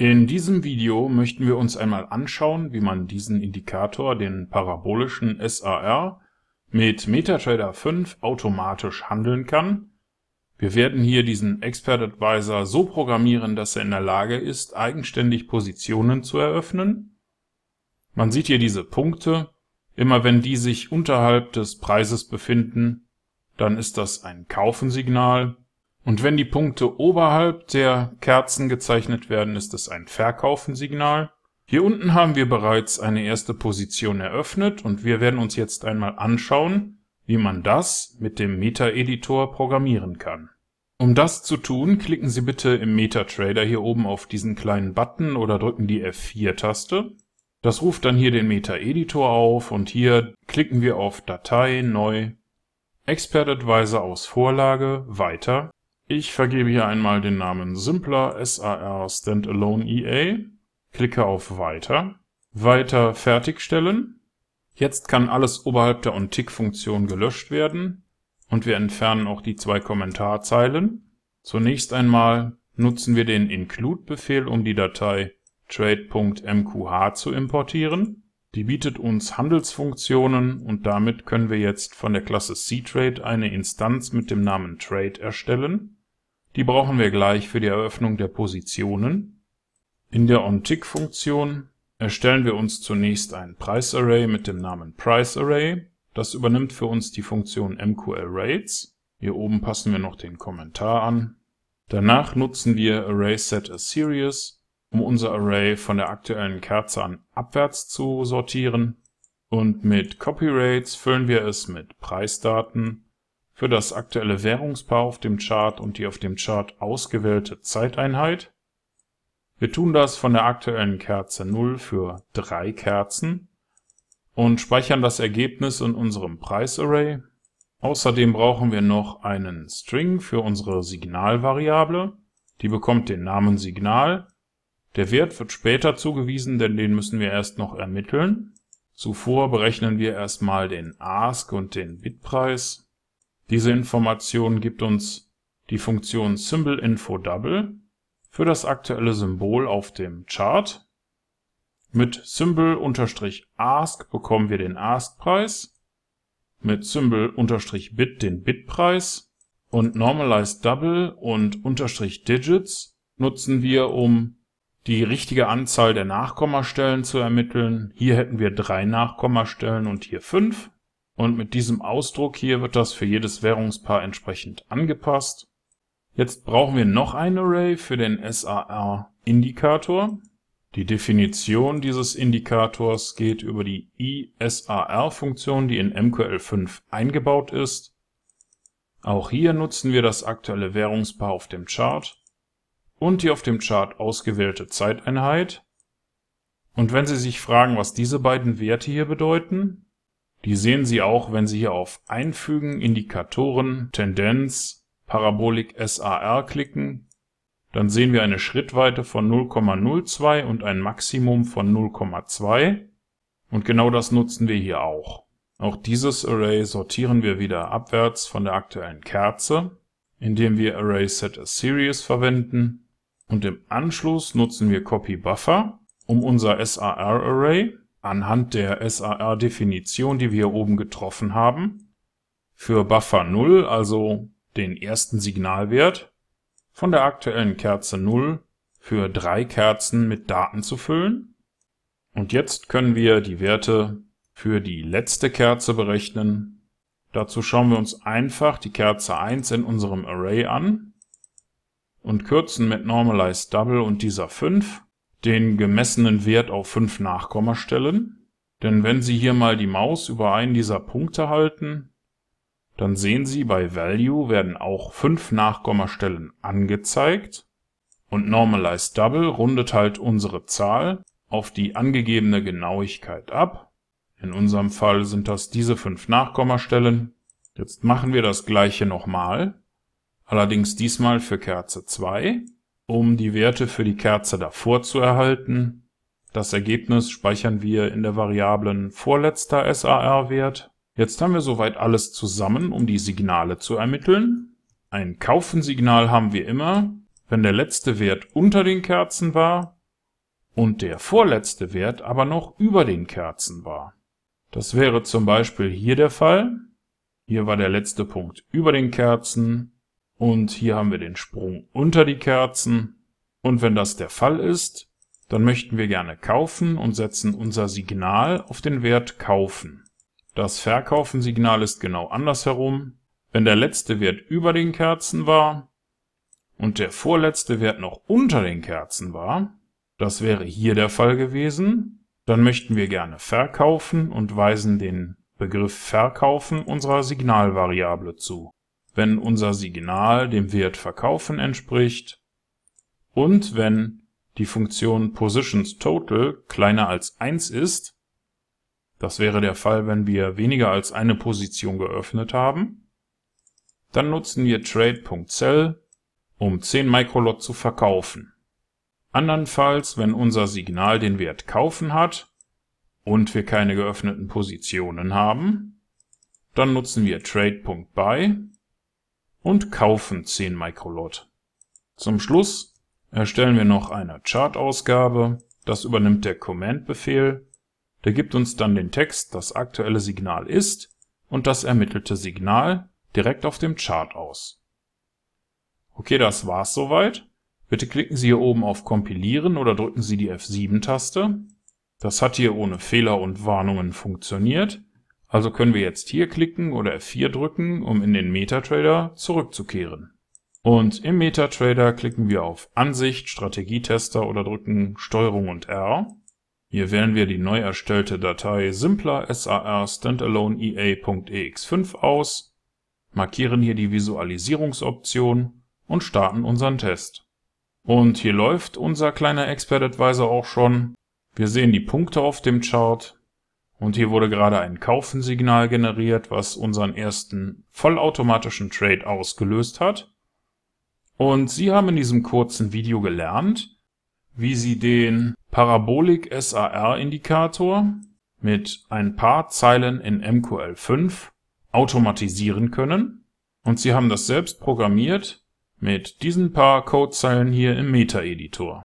In diesem Video möchten wir uns einmal anschauen, wie man diesen Indikator, den parabolischen SAR, mit MetaTrader 5 automatisch handeln kann. Wir werden hier diesen Expert Advisor so programmieren, dass er in der Lage ist, eigenständig Positionen zu eröffnen. Man sieht hier diese Punkte. Immer wenn die sich unterhalb des Preises befinden, dann ist das ein Kaufensignal. Und wenn die Punkte oberhalb der Kerzen gezeichnet werden, ist es ein Verkaufensignal. Hier unten haben wir bereits eine erste Position eröffnet und wir werden uns jetzt einmal anschauen, wie man das mit dem Meta-Editor programmieren kann. Um das zu tun, klicken Sie bitte im MetaTrader hier oben auf diesen kleinen Button oder drücken die F4-Taste. Das ruft dann hier den Meta-Editor auf und hier klicken wir auf Datei, Neu, Expert Advisor aus Vorlage, Weiter ich vergebe hier einmal den Namen Simpler SAR Standalone EA, klicke auf Weiter, Weiter fertigstellen. Jetzt kann alles oberhalb der OnTick-Funktion gelöscht werden und wir entfernen auch die zwei Kommentarzeilen. Zunächst einmal nutzen wir den Include-Befehl, um die Datei trade.mqh zu importieren. Die bietet uns Handelsfunktionen und damit können wir jetzt von der Klasse cTrade eine Instanz mit dem Namen Trade erstellen. Die brauchen wir gleich für die Eröffnung der Positionen. In der OnTick-Funktion erstellen wir uns zunächst ein Preisarray mit dem Namen PriceArray. Das übernimmt für uns die Funktion MQLRates. Hier oben passen wir noch den Kommentar an. Danach nutzen wir ArraySetASeries, um unser Array von der aktuellen Kerze an abwärts zu sortieren. Und mit CopyRates füllen wir es mit Preisdaten für das aktuelle Währungspaar auf dem Chart und die auf dem Chart ausgewählte Zeiteinheit. Wir tun das von der aktuellen Kerze 0 für drei Kerzen und speichern das Ergebnis in unserem Preisarray. Außerdem brauchen wir noch einen String für unsere Signalvariable. Die bekommt den Namen Signal. Der Wert wird später zugewiesen, denn den müssen wir erst noch ermitteln. Zuvor berechnen wir erstmal den Ask und den Bitpreis diese Information gibt uns die Funktion SymbolInfoDouble für das aktuelle Symbol auf dem Chart. Mit Symbol-Ask bekommen wir den Ask-Preis, mit Symbol-Bit den Bit-Preis und Normalized Double und Digits nutzen wir, um die richtige Anzahl der Nachkommastellen zu ermitteln. Hier hätten wir drei Nachkommastellen und hier fünf. Und mit diesem Ausdruck hier wird das für jedes Währungspaar entsprechend angepasst. Jetzt brauchen wir noch ein Array für den SAR-Indikator. Die Definition dieses Indikators geht über die ISAR-Funktion, die in MQL5 eingebaut ist. Auch hier nutzen wir das aktuelle Währungspaar auf dem Chart und die auf dem Chart ausgewählte Zeiteinheit. Und wenn Sie sich fragen, was diese beiden Werte hier bedeuten, die sehen Sie auch, wenn Sie hier auf Einfügen, Indikatoren, Tendenz, Parabolik SAR klicken. Dann sehen wir eine Schrittweite von 0,02 und ein Maximum von 0,2. Und genau das nutzen wir hier auch. Auch dieses Array sortieren wir wieder abwärts von der aktuellen Kerze, indem wir ArraySetASeries verwenden. Und im Anschluss nutzen wir CopyBuffer, um unser SAR-Array anhand der SAR-Definition, die wir hier oben getroffen haben, für Buffer 0, also den ersten Signalwert, von der aktuellen Kerze 0 für drei Kerzen mit Daten zu füllen. Und jetzt können wir die Werte für die letzte Kerze berechnen. Dazu schauen wir uns einfach die Kerze 1 in unserem Array an und kürzen mit Normalized Double und dieser 5 den gemessenen Wert auf 5 Nachkommastellen, denn wenn Sie hier mal die Maus über einen dieser Punkte halten, dann sehen Sie, bei Value werden auch 5 Nachkommastellen angezeigt und Normalized Double rundet halt unsere Zahl auf die angegebene Genauigkeit ab. In unserem Fall sind das diese 5 Nachkommastellen. Jetzt machen wir das gleiche nochmal, allerdings diesmal für Kerze 2 um die Werte für die Kerze davor zu erhalten. Das Ergebnis speichern wir in der Variablen vorletzter SAR-Wert. Jetzt haben wir soweit alles zusammen, um die Signale zu ermitteln. Ein Kaufensignal haben wir immer, wenn der letzte Wert unter den Kerzen war und der vorletzte Wert aber noch über den Kerzen war. Das wäre zum Beispiel hier der Fall. Hier war der letzte Punkt über den Kerzen und hier haben wir den Sprung unter die Kerzen. Und wenn das der Fall ist, dann möchten wir gerne kaufen und setzen unser Signal auf den Wert kaufen. Das Verkaufen-Signal ist genau andersherum. Wenn der letzte Wert über den Kerzen war und der vorletzte Wert noch unter den Kerzen war, das wäre hier der Fall gewesen, dann möchten wir gerne verkaufen und weisen den Begriff verkaufen unserer Signalvariable zu. Wenn unser Signal dem Wert verkaufen entspricht und wenn die Funktion PositionsTotal kleiner als 1 ist, das wäre der Fall, wenn wir weniger als eine Position geöffnet haben, dann nutzen wir trade.cell, um 10 Microlot zu verkaufen. Andernfalls, wenn unser Signal den Wert kaufen hat und wir keine geöffneten Positionen haben, dann nutzen wir trade.buy und kaufen 10 Microlot. Zum Schluss erstellen wir noch eine Chart-Ausgabe, das übernimmt der Command-Befehl, der gibt uns dann den Text, das aktuelle Signal ist und das ermittelte Signal direkt auf dem Chart aus. Okay, das war's soweit. Bitte klicken Sie hier oben auf Kompilieren oder drücken Sie die F7-Taste. Das hat hier ohne Fehler und Warnungen funktioniert. Also können wir jetzt hier klicken oder F4 drücken, um in den MetaTrader zurückzukehren. Und im MetaTrader klicken wir auf Ansicht, Strategietester oder drücken STRG und R. Hier wählen wir die neu erstellte Datei simpler SAR standalone EA.ex5 aus, markieren hier die Visualisierungsoption und starten unseren Test. Und hier läuft unser kleiner Expert Advisor auch schon. Wir sehen die Punkte auf dem Chart und hier wurde gerade ein Kaufensignal generiert, was unseren ersten vollautomatischen Trade ausgelöst hat. Und Sie haben in diesem kurzen Video gelernt, wie Sie den Parabolic SAR Indikator mit ein paar Zeilen in MQL5 automatisieren können. Und Sie haben das selbst programmiert mit diesen paar Codezeilen hier im Meta-Editor.